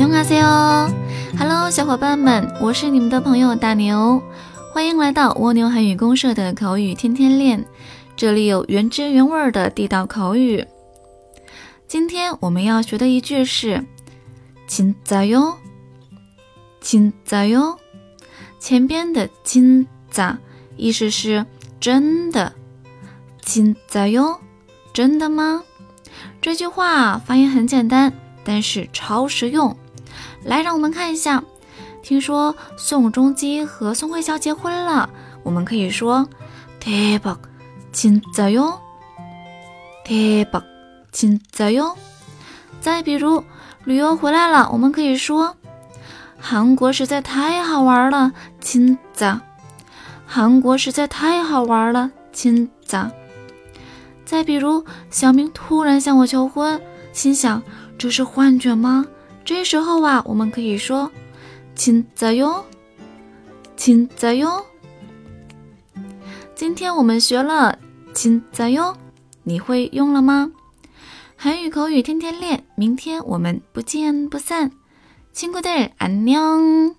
用阿西哦，哈喽，小伙伴们，我是你们的朋友大牛，欢迎来到蜗牛韩语公社的口语天天练，这里有原汁原味的地道口语。今天我们要学的一句是，亲在哟，亲在哟，前边的亲在，意思是真的亲在哟，真的吗？这句话发音很简单，但是超实用。来，让我们看一下。听说宋仲基和宋慧乔结婚了，我们可以说대박진짜 요， 대박 진짜 요。 再比如旅游回来了，我们可以说韩国实在太好玩了，진 짜。 韩国实在太好玩了，진 짜。 再比如小明突然向我求婚，心想这是幻觉吗？ 这时候啊，我们可以说亲在哟，亲在哟。今天我们学了亲在哟，你会用了吗？韩语口语天天练，明天我们不见不散。亲故的，安녕